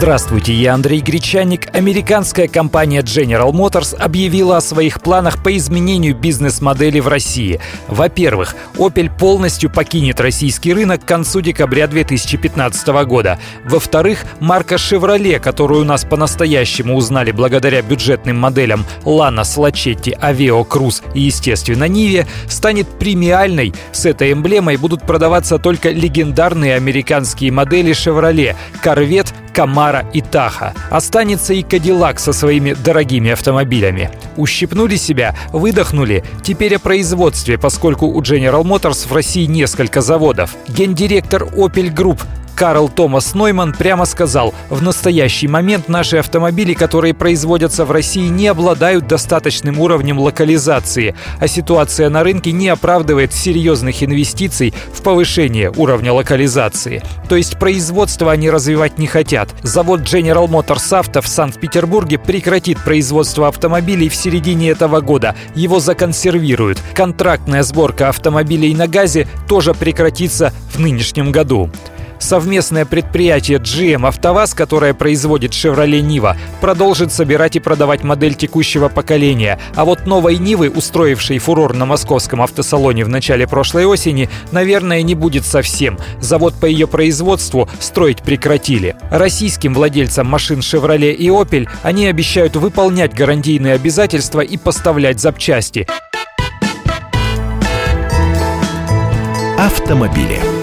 Здравствуйте, я Андрей Гречаник. Американская компания General Motors объявила о своих планах по изменению бизнес-модели в России. Во-первых, Opel полностью покинет российский рынок к концу декабря 2015 года. Во-вторых, марка Chevrolet, которую у нас по-настоящему узнали благодаря бюджетным моделям Lanos, Lachetti, Aveo, Cruze и, естественно, Ниве, станет премиальной. С этой эмблемой будут продаваться только легендарные американские модели Chevrolet Corvette, Камара и Таха. Останется и Кадиллак со своими дорогими автомобилями. Ущипнули себя, выдохнули. Теперь о производстве, поскольку у General Motors в России несколько заводов. Гендиректор Opel Group Карл Томас Нойман прямо сказал, в настоящий момент наши автомобили, которые производятся в России, не обладают достаточным уровнем локализации, а ситуация на рынке не оправдывает серьезных инвестиций в повышение уровня локализации. То есть производство они развивать не хотят. Завод General Motors Auto в Санкт-Петербурге прекратит производство автомобилей в середине этого года. Его законсервируют. Контрактная сборка автомобилей на газе тоже прекратится в нынешнем году. Совместное предприятие GM «АвтоВАЗ», которое производит Chevrolet Niva, продолжит собирать и продавать модель текущего поколения. А вот новой Нивы, устроившей фурор на московском автосалоне в начале прошлой осени, наверное, не будет совсем. Завод по ее производству строить прекратили. Российским владельцам машин Chevrolet и Opel они обещают выполнять гарантийные обязательства и поставлять запчасти. Автомобили.